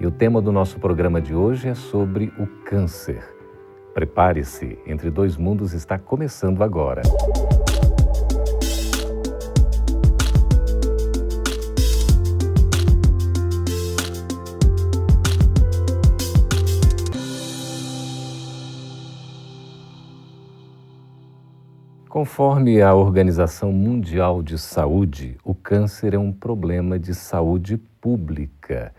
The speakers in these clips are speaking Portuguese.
e o tema do nosso programa de hoje é sobre o câncer. Prepare-se, Entre Dois Mundos está começando agora. Conforme a Organização Mundial de Saúde, o câncer é um problema de saúde pública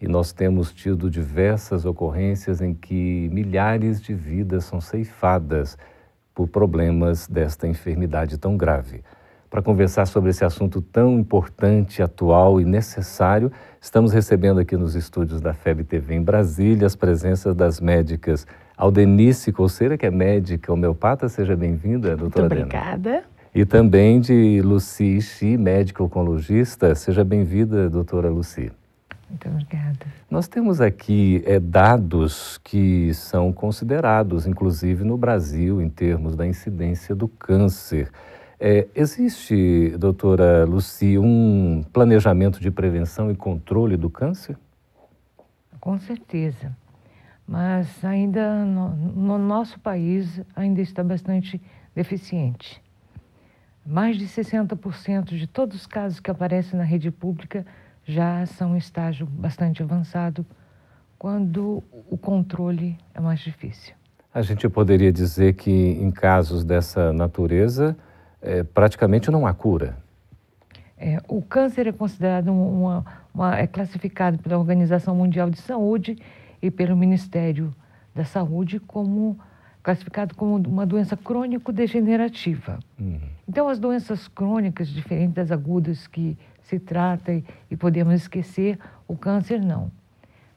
e nós temos tido diversas ocorrências em que milhares de vidas são ceifadas por problemas desta enfermidade tão grave. Para conversar sobre esse assunto tão importante, atual e necessário, estamos recebendo aqui nos estúdios da FEB TV em Brasília as presenças das médicas Aldenice Colceira, que é médica homeopata. Seja bem-vinda, doutora Muito obrigada. Adena. E também de Luci Xi, médica oncologista. Seja bem-vinda, doutora Luci. Muito obrigada. Nós temos aqui é, dados que são considerados, inclusive no Brasil, em termos da incidência do câncer. É, existe, doutora Luci, um planejamento de prevenção e controle do câncer? Com certeza. Mas ainda no, no nosso país ainda está bastante deficiente. Mais de 60% de todos os casos que aparecem na rede pública já são em estágio bastante avançado, quando o controle é mais difícil. A gente poderia dizer que em casos dessa natureza, é, praticamente não há cura. É, o câncer é considerado uma, uma, é classificado pela Organização Mundial de Saúde e pelo Ministério da Saúde como classificado como uma doença crônico-degenerativa. Uhum. Então, as doenças crônicas, diferentes das agudas que se trata e, e podemos esquecer, o câncer não.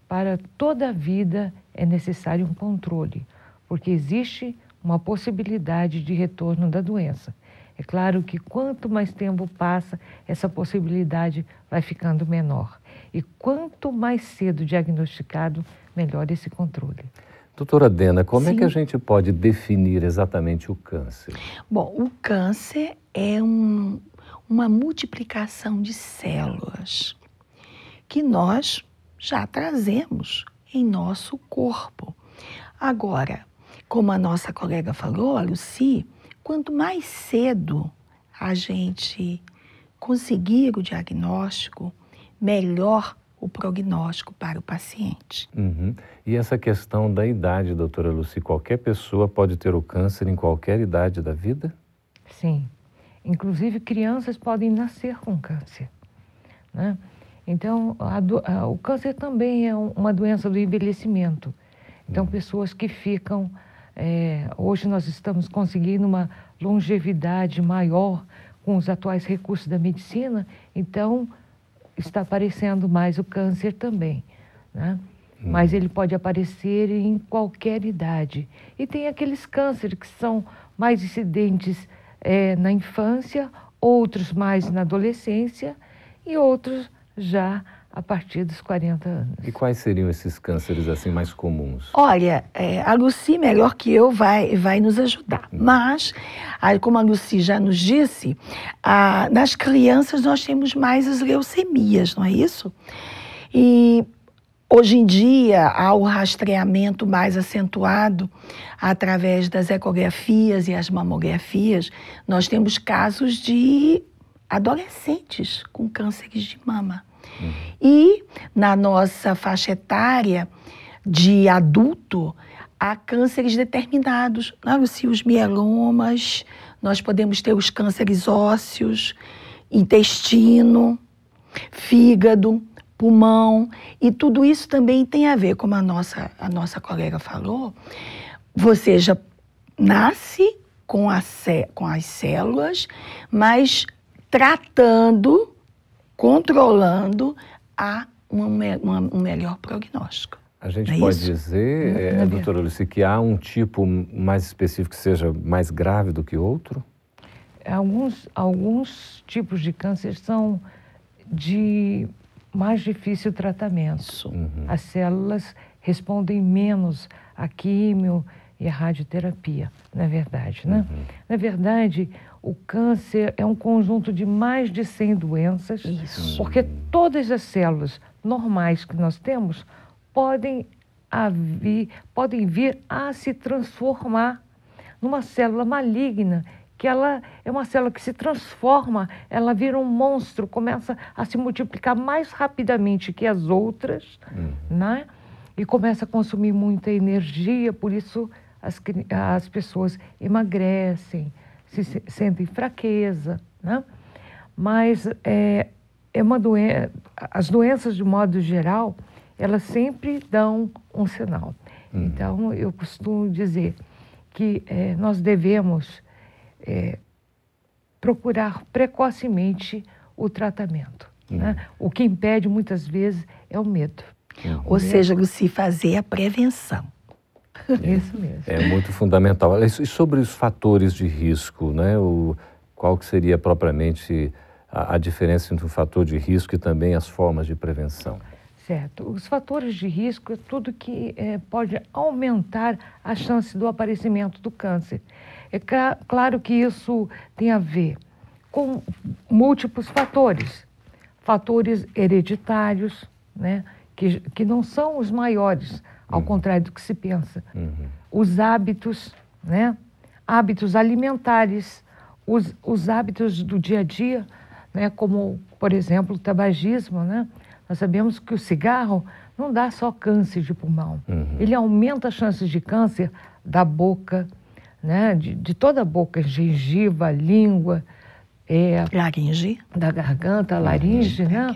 Para toda a vida é necessário um controle, porque existe uma possibilidade de retorno da doença. É claro que quanto mais tempo passa, essa possibilidade vai ficando menor. E quanto mais cedo diagnosticado, melhor esse controle. Doutora Dena, como Sim. é que a gente pode definir exatamente o câncer? Bom, o câncer é um, uma multiplicação de células que nós já trazemos em nosso corpo. Agora, como a nossa colega falou, a Lucy, quanto mais cedo a gente conseguir o diagnóstico, melhor o prognóstico para o paciente. Uhum. E essa questão da idade, doutora Lucy, qualquer pessoa pode ter o câncer em qualquer idade da vida? Sim. Inclusive, crianças podem nascer com câncer. Né? Então, a a, o câncer também é um, uma doença do envelhecimento. Então, hum. pessoas que ficam. É, hoje nós estamos conseguindo uma longevidade maior com os atuais recursos da medicina, então está aparecendo mais o câncer também. Né? Hum. Mas ele pode aparecer em qualquer idade. E tem aqueles cânceres que são mais incidentes é, na infância, outros mais na adolescência e outros já a partir dos 40 anos. E quais seriam esses cânceres assim mais comuns? Olha, é, a Lucy, melhor que eu, vai, vai nos ajudar. Hum. Mas, como a Lucy já nos disse, a, nas crianças nós temos mais as leucemias, não é isso? E Hoje em dia, há o rastreamento mais acentuado através das ecografias e as mamografias. Nós temos casos de adolescentes com cânceres de mama. Uhum. E na nossa faixa etária de adulto, há cânceres determinados. Se os mielomas, nós podemos ter os cânceres ósseos, intestino, fígado pulmão, e tudo isso também tem a ver, como a nossa, a nossa colega falou, você já nasce com, a, com as células, mas tratando, controlando uma, uma, um melhor prognóstico. A gente é pode isso? dizer, é, doutora Lucy, que há um tipo mais específico que seja mais grave do que outro? Alguns, alguns tipos de câncer são de mais difícil tratamento. Uhum. As células respondem menos à químio e à radioterapia, na verdade, né? Uhum. Na verdade, o câncer é um conjunto de mais de 100 doenças, Isso. porque todas as células normais que nós temos podem, vir, podem vir a se transformar numa célula maligna que ela é uma célula que se transforma, ela vira um monstro, começa a se multiplicar mais rapidamente que as outras, uhum. né? E começa a consumir muita energia, por isso as, as pessoas emagrecem, se sentem fraqueza, né? Mas é, é uma doença, as doenças de modo geral, elas sempre dão um sinal. Uhum. Então, eu costumo dizer que é, nós devemos é, procurar precocemente o tratamento. Uhum. Né? O que impede muitas vezes é o medo. Uhum. Ou seja, Luci, fazer a prevenção. Isso mesmo. É muito fundamental. E sobre os fatores de risco, né? O, qual que seria propriamente a, a diferença entre o fator de risco e também as formas de prevenção? Certo. Os fatores de risco é tudo que é, pode aumentar a chance do aparecimento do câncer. É claro que isso tem a ver com múltiplos fatores, fatores hereditários, né, que, que não são os maiores, ao uhum. contrário do que se pensa. Uhum. Os hábitos, né, hábitos alimentares, os, os hábitos do dia a dia, né, como, por exemplo, o tabagismo. Né? Nós sabemos que o cigarro não dá só câncer de pulmão, uhum. ele aumenta as chances de câncer da boca, né? de, de toda a boca, gengiva, língua, é, laringe. Da garganta, laringe, né?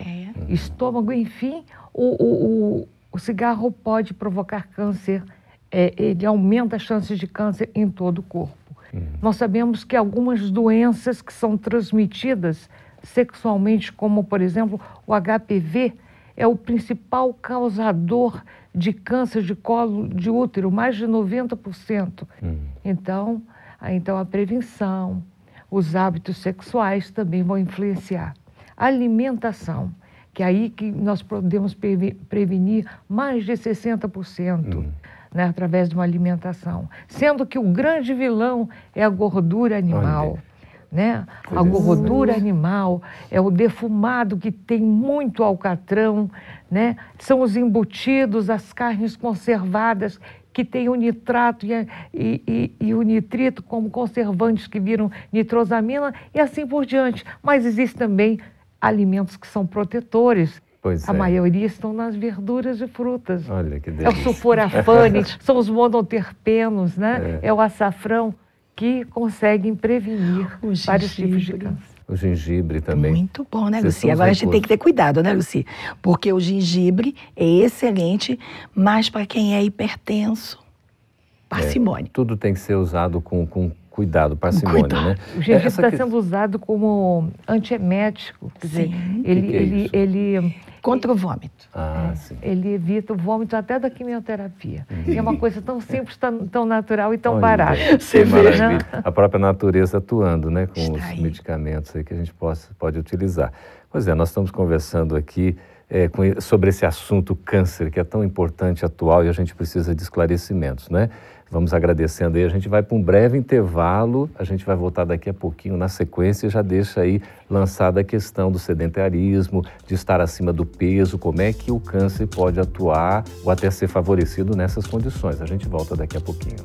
É. Estômago, enfim, o, o, o, o, cigarro pode provocar câncer, é, ele aumenta as chances de câncer em todo o corpo. Uhum. Nós sabemos que algumas doenças que são transmitidas sexualmente, como por exemplo o HPV, é o principal causador de câncer de colo de útero, mais de 90%. Uhum. Então, a, então, a prevenção, os hábitos sexuais também vão influenciar. Alimentação, que é aí que nós podemos prevenir mais de 60%. Uhum. Né, através de uma alimentação. Sendo que o grande vilão é a gordura animal. Olha né? A gordura animal, é o defumado que tem muito alcatrão, né? São os embutidos, as carnes conservadas que têm o nitrato e, e, e, e, o nitrito como conservantes que viram nitrosamina e assim por diante. Mas existem também alimentos que são protetores. Pois a é. maioria estão nas verduras e frutas. Olha que delícia. É o sulforafane, são os monoterpenos, né? É. é o açafrão que conseguem prevenir vários tipos de câncer. O gengibre também. Muito bom, né, Luci? Agora a gente tem que ter cuidado, né, Luci? Porque o gengibre é excelente, mas para quem é hipertenso, parcimônia. É, tudo tem que ser usado com, com cuidado, parcimônia, cuidado. né? O gengibre está que... sendo usado como antiemético, quer Sim. dizer, ele, que que é ele, ele Contra o vômito. Ah, é. Ele evita o vômito até da quimioterapia. Uhum. é uma coisa tão simples, tão, tão natural e tão Olha, barata. Você vê, né? A própria natureza atuando, né? Com Está os aí. medicamentos aí que a gente possa, pode utilizar. Pois é, nós estamos conversando aqui é, com, sobre esse assunto câncer, que é tão importante, atual, e a gente precisa de esclarecimentos, né? Vamos agradecendo aí. A gente vai para um breve intervalo. A gente vai voltar daqui a pouquinho na sequência e já deixa aí lançada a questão do sedentarismo, de estar acima do peso, como é que o câncer pode atuar ou até ser favorecido nessas condições. A gente volta daqui a pouquinho.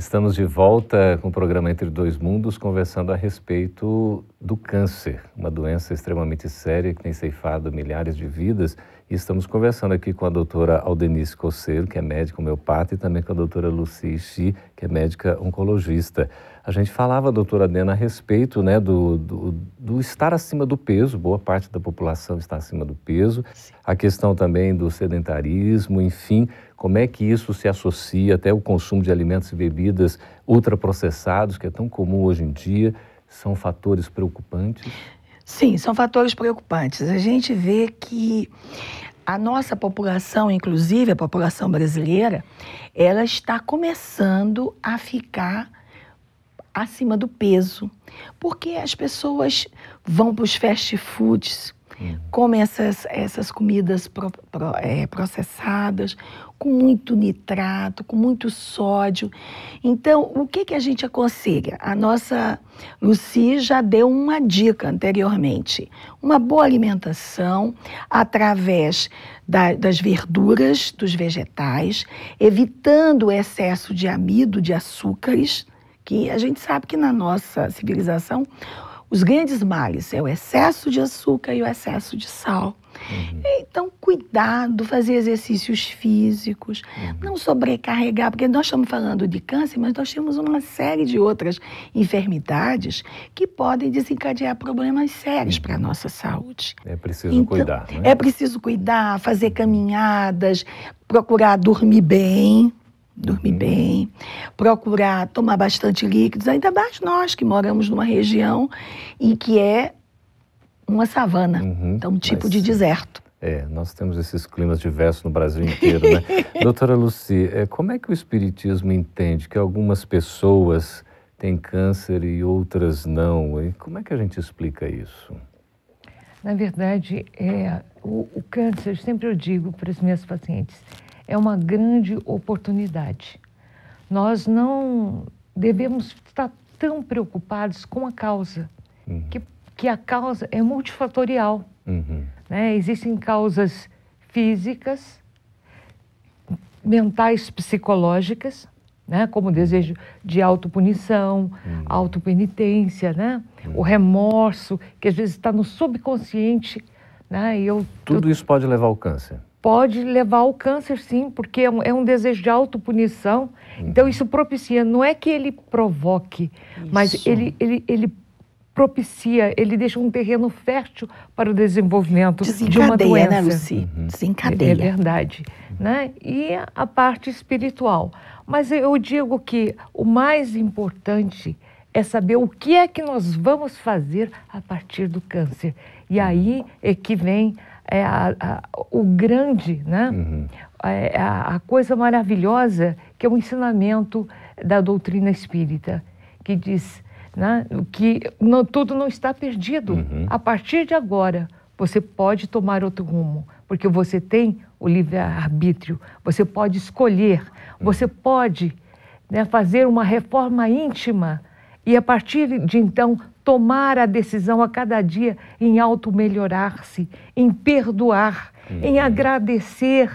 Estamos de volta com o programa Entre Dois Mundos, conversando a respeito do câncer, uma doença extremamente séria que tem ceifado milhares de vidas. E estamos conversando aqui com a doutora Aldenice Coceiro, que é médica homeopata, e também com a doutora Luci Xi, que é médica oncologista. A gente falava, doutora Adena, a respeito né, do, do, do, estar acima do peso, boa parte da população está acima do peso, a questão também do sedentarismo, enfim, como é que isso se associa até o consumo de alimentos e bebidas ultraprocessados, que é tão comum hoje em dia, são fatores preocupantes? Sim, são fatores preocupantes. A gente vê que a nossa população, inclusive a população brasileira, ela está começando a ficar acima do peso, porque as pessoas vão para os fast foods. Come essas, essas comidas pro, pro, é, processadas, com muito nitrato, com muito sódio. Então, o que, que a gente aconselha? A nossa Luci já deu uma dica anteriormente. Uma boa alimentação através da, das verduras, dos vegetais, evitando o excesso de amido, de açúcares, que a gente sabe que na nossa civilização os grandes males é o excesso de açúcar e o excesso de sal. Uhum. Então, cuidado, fazer exercícios físicos, uhum. não sobrecarregar, porque nós estamos falando de câncer, mas nós temos uma série de outras enfermidades que podem desencadear problemas sérios para a nossa saúde. É preciso então, cuidar. Né? É preciso cuidar, fazer caminhadas, procurar dormir bem, dormir uhum. bem, procurar tomar bastante líquidos, ainda mais nós que moramos numa região em que é uma savana, uhum. então um tipo Mas, de deserto. É, nós temos esses climas diversos no Brasil inteiro, né? Doutora Luci, é, como é que o Espiritismo entende que algumas pessoas têm câncer e outras não? E como é que a gente explica isso? Na verdade, é, o, o câncer, sempre eu digo para os meus pacientes, é uma grande oportunidade. Nós não devemos estar tão preocupados com a causa, uhum. que, que a causa é multifatorial. Uhum. Né? Existem causas físicas, mentais, psicológicas, né? como o desejo de autopunição, uhum. autopenitência, né? Uhum. o remorso, que às vezes está no subconsciente. Né? E eu, Tudo isso pode levar ao câncer? Pode levar ao câncer, sim, porque é um, é um desejo de autopunição. Uhum. Então, isso propicia, não é que ele provoque, isso. mas ele, ele, ele propicia, ele deixa um terreno fértil para o desenvolvimento de uma né, doença. né, Luci? Uhum. Desencadeia. É, é verdade. Né? E a parte espiritual. Mas eu digo que o mais importante é saber o que é que nós vamos fazer a partir do câncer. E aí é que vem é a, a, o grande, né? Uhum. É a, a, coisa maravilhosa que é o ensinamento da doutrina espírita, que diz né, que não, tudo não está perdido. Uhum. A partir de agora, você pode tomar outro rumo, porque você tem o livre-arbítrio, você pode escolher, uhum. você pode né, fazer uma reforma íntima e, a partir de então, tomar a decisão a cada dia em auto-melhorar-se, em perdoar, uhum. em agradecer,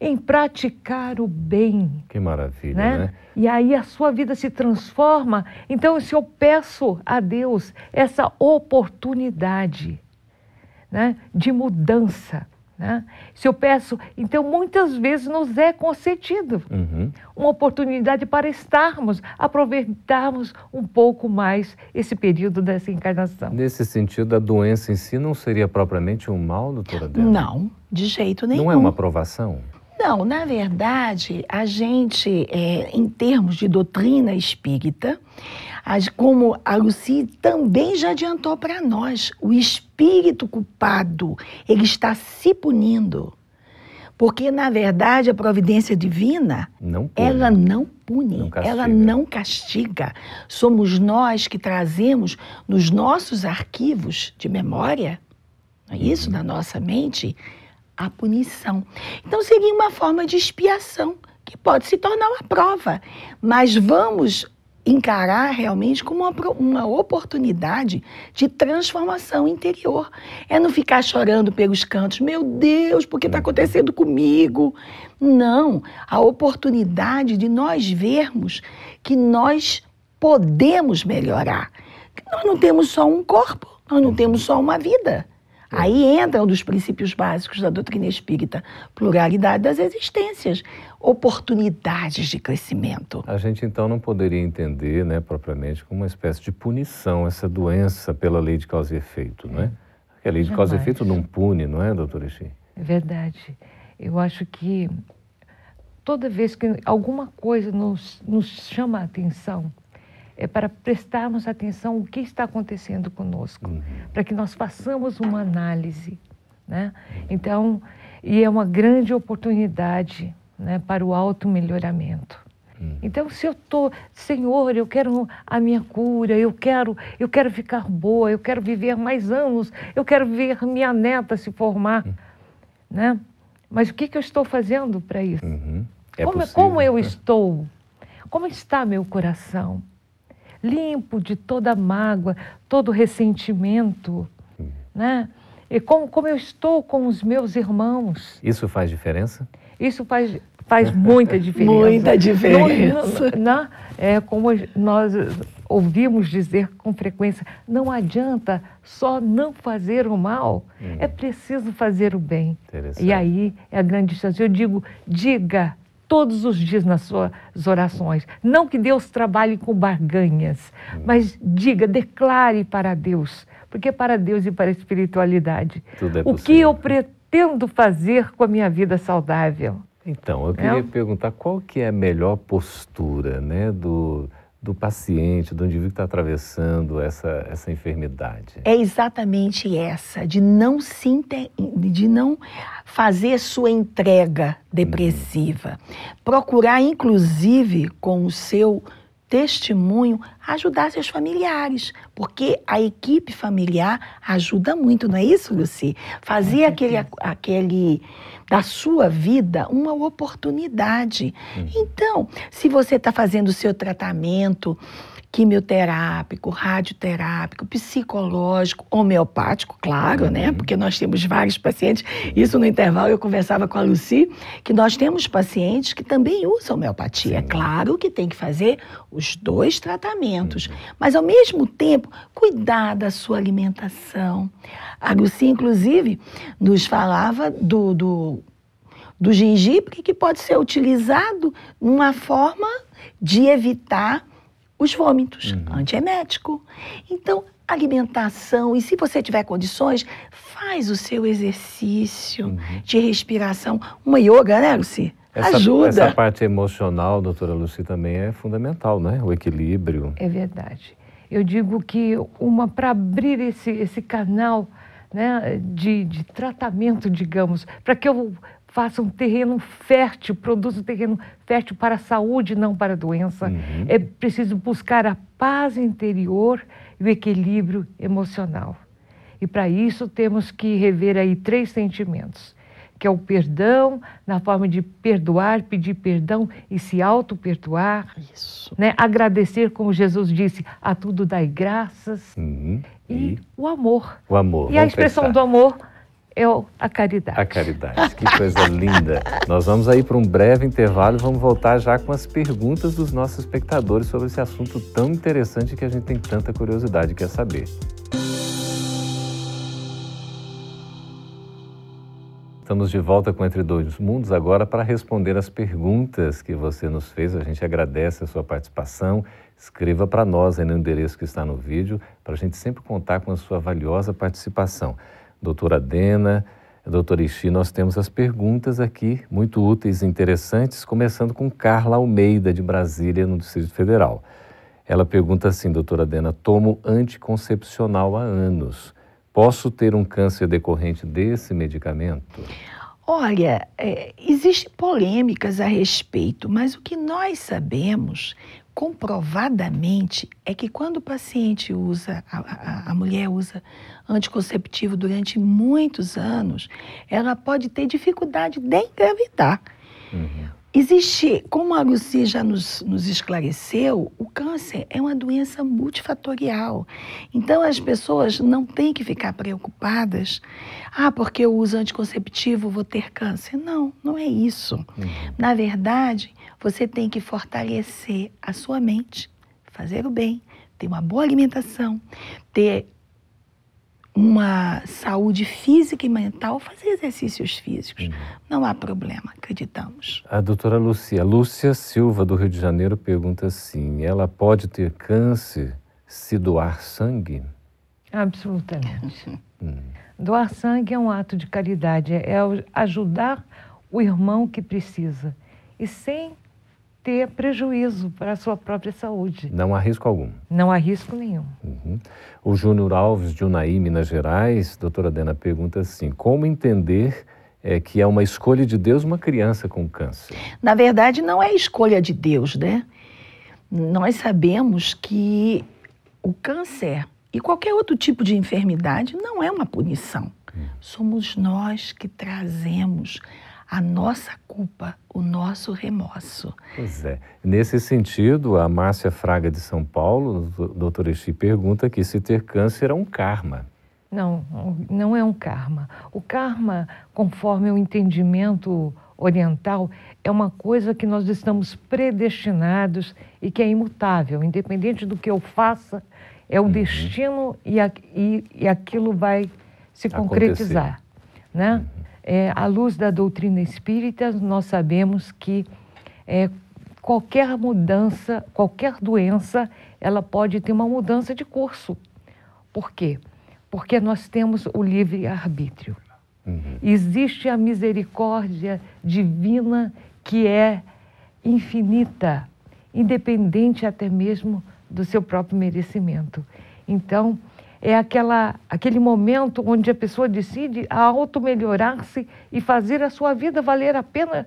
em praticar o bem. Que maravilha, né? né? E aí a sua vida se transforma. Então, se eu peço a Deus essa oportunidade né, de mudança, né? Se eu peço, então muitas vezes nos é concedido uhum. uma oportunidade para estarmos, aproveitarmos um pouco mais esse período dessa encarnação. Nesse sentido, a doença em si não seria propriamente um mal, doutora Débora? Não, de jeito nenhum. Não é uma provação? Não, na verdade, a gente, é, em termos de doutrina espírita, como a Lucy também já adiantou para nós, o espírito culpado, ele está se punindo. Porque, na verdade, a providência divina, não ela não pune, não ela não castiga. Somos nós que trazemos nos nossos arquivos de memória, não é isso, uhum. na nossa mente, a punição. Então seria uma forma de expiação que pode se tornar uma prova, mas vamos encarar realmente como uma, uma oportunidade de transformação interior. É não ficar chorando pelos cantos, meu Deus, por que está acontecendo comigo? Não, a oportunidade de nós vermos que nós podemos melhorar. Que nós não temos só um corpo, nós não temos só uma vida. Aí entra um dos princípios básicos da doutrina espírita, pluralidade das existências, oportunidades de crescimento. A gente então não poderia entender, né, propriamente, como uma espécie de punição essa doença pela lei de causa e efeito, não é? Porque a lei de causa e efeito não pune, não é, doutora Ixi? É verdade. Eu acho que toda vez que alguma coisa nos, nos chama a atenção, é para prestarmos atenção o que está acontecendo conosco, uhum. para que nós façamos uma análise, né? Então, e é uma grande oportunidade, né, para o auto melhoramento. Uhum. Então, se eu estou, Senhor, eu quero a minha cura, eu quero, eu quero ficar boa, eu quero viver mais anos, eu quero ver minha neta se formar, uhum. né? Mas o que, que eu estou fazendo para isso? Uhum. É como, possível, como eu né? estou? Como está meu coração? Limpo de toda mágoa, todo ressentimento, uhum. né? E como, como eu estou com os meus irmãos. Isso faz diferença? Isso faz, faz muita diferença. muita diferença. No, é, como nós ouvimos dizer com frequência, não adianta só não fazer o mal, hum. é preciso fazer o bem. E aí é a grande chance. Eu digo, diga todos os dias nas suas orações. Não que Deus trabalhe com barganhas, hum. mas diga, declare para Deus, porque para Deus e para a espiritualidade, é o que eu pretendo fazer com a minha vida saudável. Então, eu queria é? perguntar qual que é a melhor postura, né, do do paciente, do indivíduo que está atravessando essa, essa enfermidade? É exatamente essa, de não se de não fazer sua entrega depressiva. Uhum. Procurar, inclusive, com o seu testemunho, ajudar seus familiares, porque a equipe familiar ajuda muito, não é isso, Luci? Fazer aquele, aquele da sua vida uma oportunidade. Uhum. Então, se você está fazendo o seu tratamento quimioterápico, radioterápico, psicológico, homeopático, claro, né? uhum. né? Porque nós temos vários pacientes. Isso no intervalo eu conversava com a Luci, que nós temos pacientes que também usam homeopatia. É claro que tem que fazer os dois tratamentos, uhum. mas ao mesmo tempo cuidar da sua alimentação. A Luci, inclusive, nos falava do, do do gengibre que pode ser utilizado numa forma de evitar os vômitos, uhum. antiemético. Então, alimentação, e se você tiver condições, faz o seu exercício uhum. de respiração. Uma yoga, né, Luci? Essa, Ajuda. Essa parte emocional, doutora Luci, também é fundamental, né? O equilíbrio. É verdade. Eu digo que uma para abrir esse, esse canal né, de, de tratamento, digamos, para que eu faça um terreno fértil, produza um terreno fértil para a saúde, não para a doença. Uhum. É preciso buscar a paz interior e o equilíbrio emocional. E para isso temos que rever aí três sentimentos, que é o perdão, na forma de perdoar, pedir perdão e se auto-perdoar. Isso. Né? Agradecer, como Jesus disse, a tudo dai graças. Uhum. E, e, o amor. O amor. E Vamos a expressão pensar. do amor é a caridade. A caridade, que coisa linda. Nós vamos aí para um breve intervalo e vamos voltar já com as perguntas dos nossos espectadores sobre esse assunto tão interessante que a gente tem tanta curiosidade quer saber. Estamos de volta com Entre Dois Mundos agora para responder as perguntas que você nos fez. A gente agradece a sua participação. Escreva para nós aí no endereço que está no vídeo, para a gente sempre contar com a sua valiosa participação doutora Dena, doutora Ixi, nós temos as perguntas aqui, muito úteis e interessantes, começando com Carla Almeida, de Brasília, no Distrito Federal. Ela pergunta assim, doutora Dena, tomo anticoncepcional há anos. Posso ter um câncer decorrente desse medicamento? Olha, é, existem polêmicas a respeito, mas o que nós sabemos comprovadamente é que quando o paciente usa, a, a, a, mulher usa anticonceptivo durante muitos anos, ela pode ter dificuldade de engravidar. Uhum. Existe, como a Lucy já nos, nos esclareceu, o câncer é uma doença multifatorial. Então as pessoas não têm que ficar preocupadas. Ah, porque eu uso anticonceptivo, vou ter câncer. Não, não é isso. Uhum. Na verdade, você tem que fortalecer a sua mente, fazer o bem, ter uma boa alimentação, ter uma saúde física e mental, fazer exercícios físicos. Uhum. Não há problema, acreditamos. A doutora Lucia, Lúcia Silva, do Rio de Janeiro, pergunta assim: ela pode ter câncer se doar sangue? Absolutamente. Hum. Doar sangue é um ato de caridade, é ajudar o irmão que precisa. E sem ter prejuízo para a sua própria saúde. Não há risco algum. Não há risco nenhum. Uhum. O Júnior Alves de Unai, Minas Gerais, doutora Dena, pergunta assim: como entender é, que é uma escolha de Deus uma criança com câncer? Na verdade, não é escolha de Deus, né? Nós sabemos que o câncer e qualquer outro tipo de enfermidade não é uma punição. Hum. Somos nós que trazemos a nossa culpa, o nosso remorso. Pois é. Nesse sentido, a Márcia Fraga de São Paulo, doutor Esti, pergunta aqui se ter câncer é um karma. Não, não é um karma. O karma, conforme o entendimento oriental, é uma coisa que nós estamos predestinados e que é imutável. Independente do que eu faça, é o uhum. destino e, a, e, e, aquilo vai se concretizar. Né? Uhum. É, à luz da doutrina espírita, nós sabemos que é, qualquer mudança, qualquer doença, ela pode ter uma mudança de curso. Por quê? Porque nós temos o livre-arbítrio. Uhum. Existe a misericórdia divina que é infinita, independente até mesmo do seu próprio merecimento. Então, é aquela, aquele momento onde a pessoa decide auto-melhorar-se e fazer a sua vida valer a pena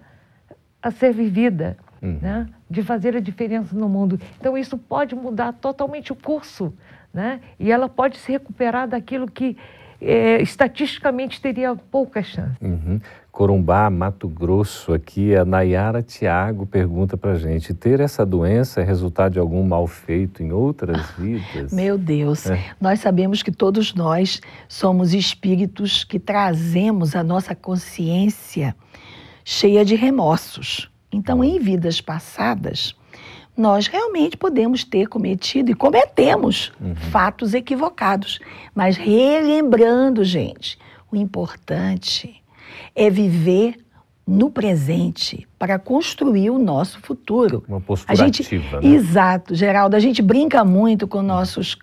a ser vivida, uhum. né? de fazer a diferença no mundo. Então, isso pode mudar totalmente o curso, né? e ela pode se recuperar daquilo que é, estatisticamente teria pouca chance. Uhum. Corumbá, Mato Grosso, aqui a Nayara Tiago pergunta para gente: ter essa doença é resultado de algum mal feito em outras ah, vidas? Meu Deus, é. nós sabemos que todos nós somos espíritos que trazemos a nossa consciência cheia de remorsos. Então, em vidas passadas, nós realmente podemos ter cometido e cometemos uhum. fatos equivocados. Mas relembrando, gente, o importante é viver no presente para construir o nosso futuro. Uma postura a gente, ativa, né? Exato, Geraldo. A gente brinca muito com nossos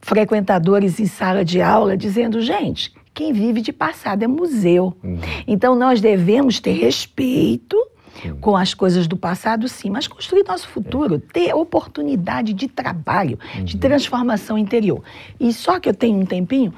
frequentadores em sala de aula, dizendo, gente, quem vive de passado é museu. Uhum. Então nós devemos ter respeito sim. com as coisas do passado, sim, mas construir nosso futuro, é. ter oportunidade de trabalho, uhum. de transformação interior. E só que eu tenho um tempinho,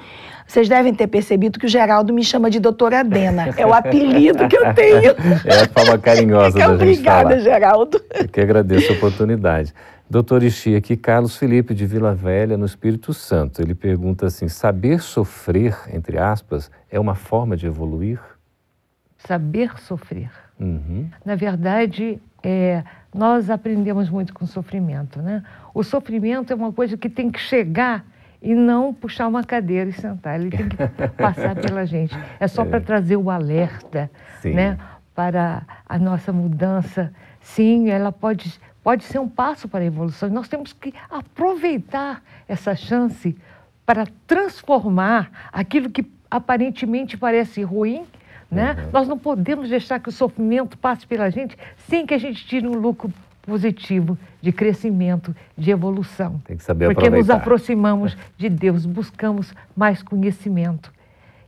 vocês devem ter percebido que o Geraldo me chama de doutora Dena. É o apelido que eu tenho. É a forma carinhosa da gente Obrigada, falar. Geraldo. Eu que agradeço a oportunidade. Doutor Ixi, aqui Carlos Felipe de Vila Velha, no Espírito Santo. Ele pergunta assim: saber sofrer, entre aspas, é uma forma de evoluir? Saber sofrer. Uhum. Na verdade, é, nós aprendemos muito com o sofrimento, né? O sofrimento é uma coisa que tem que chegar e não puxar uma cadeira e sentar. Ele tem que passar pela gente. É só é. para trazer o alerta, Sim. né? Para a nossa mudança. Sim, ela pode, pode ser um passo para a evolução. Nós temos que aproveitar essa chance para transformar aquilo que aparentemente parece ruim né? Uhum. Nós não podemos deixar que o sofrimento passe pela gente sem que a gente tire um lucro positivo de crescimento, de evolução. Tem que saber Porque aproveitar. nos aproximamos de Deus, buscamos mais conhecimento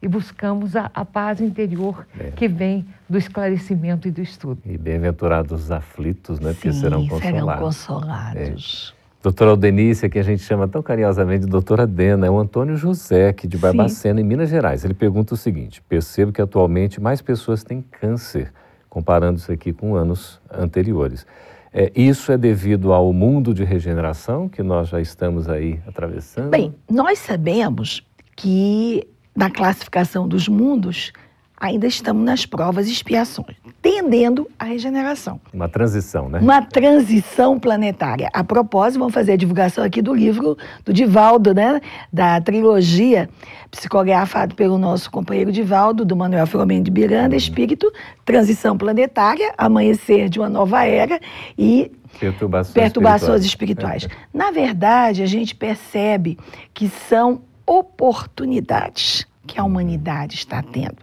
e buscamos a, a paz interior é. que vem do esclarecimento e do estudo. E bem-aventurados os aflitos, né? Porque serão consolados. serão consolados. É. Doutora Aldenice, que a gente chama tão carinhosamente de doutora Dena, é o Antônio José, aqui de Barbacena, Sim. em Minas Gerais. Ele pergunta o seguinte: percebo que atualmente mais pessoas têm câncer, comparando isso aqui com anos anteriores. É, isso é devido ao mundo de regeneração que nós já estamos aí atravessando? Bem, nós sabemos que na classificação dos mundos ainda estamos nas provas e expiações, tendendo à regeneração. Uma transição, né? Uma transição planetária. A propósito, vamos fazer a divulgação aqui do livro do Divaldo, né? Da trilogia psicografado pelo nosso companheiro Divaldo, do Manuel Filomeno de Miranda, Espírito, Transição Planetária, Amanhecer de uma Nova Era e Perturbações, perturbações espirituais. espirituais. Na verdade, a gente percebe que são oportunidades que a humanidade está tendo.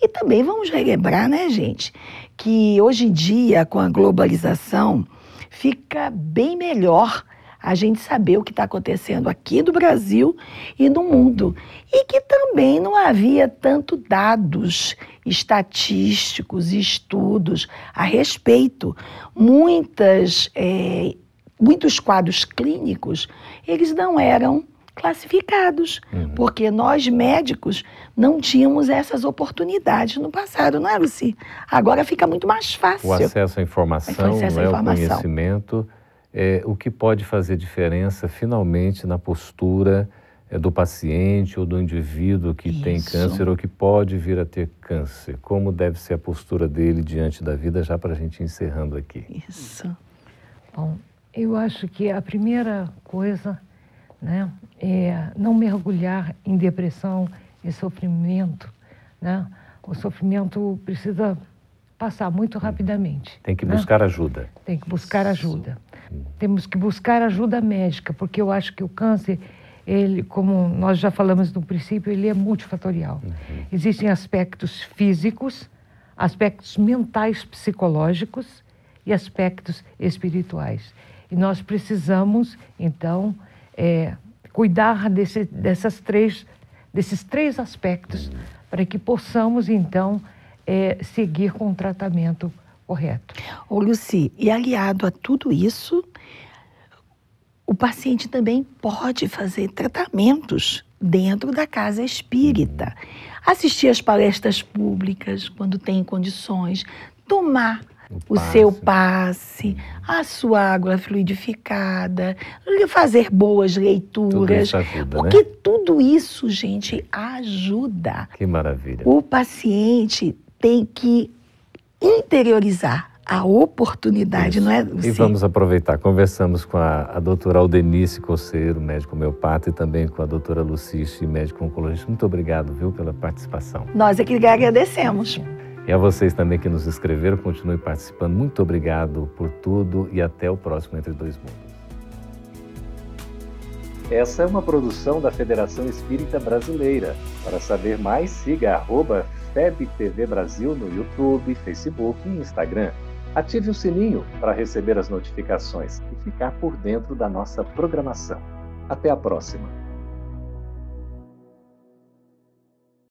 E também vamos relembrar, né, gente, que hoje em dia, com a globalização, fica bem melhor a gente saber o que está acontecendo aqui do Brasil e no mundo. E que também não havia tanto dados estatísticos, estudos a respeito. Muitas, é, muitos quadros clínicos, eles não eram classificados, uhum. porque nós médicos não tínhamos essas oportunidades no passado, não é, Luci? Agora fica muito mais fácil. O acesso à informação, acesso à né, informação. o conhecimento, é, o que pode fazer diferença finalmente na postura é, do paciente ou do indivíduo que Isso. tem câncer ou que pode vir a ter câncer. Como deve ser a postura dele diante da vida, já para a gente ir encerrando aqui. Isso. Bom, eu acho que a primeira coisa né? É não mergulhar em depressão e sofrimento, né? O sofrimento precisa passar muito rapidamente. Tem que né? buscar ajuda. Tem que buscar ajuda. Temos que buscar ajuda médica, porque eu acho que o câncer, ele, como nós já falamos no princípio, ele é multifatorial. Uhum. Existem aspectos físicos, aspectos mentais, psicológicos e aspectos espirituais. E nós precisamos, então, é, cuidar desse, dessas três, desses três aspectos para que possamos, então, é, seguir com o tratamento correto. Ô, Luci, e aliado a tudo isso, o paciente também pode fazer tratamentos dentro da casa espírita. Assistir às palestras públicas quando tem condições, tomar o, o seu passe, a sua água fluidificada, fazer boas leituras. Tudo ajuda, porque né? tudo isso, gente, ajuda. Que maravilha. O paciente tem que interiorizar a oportunidade, Isso. não é? E vamos aproveitar. Conversamos com a, a doutora Aldenice Coceiro, médico homeopata, e também com a doutora Lucice, médico oncologista. Muito obrigado, viu, pela participação. Nós é que agradecemos. E a vocês também que nos escreveram, continue participando. Muito obrigado por tudo e até o próximo Entre Dois Mundos. Essa é uma produção da Federação Espírita Brasileira. Para saber mais, siga arroba FebTV Brasil no YouTube, Facebook e Instagram. Ative o sininho para receber as notificações e ficar por dentro da nossa programação. Até a próxima!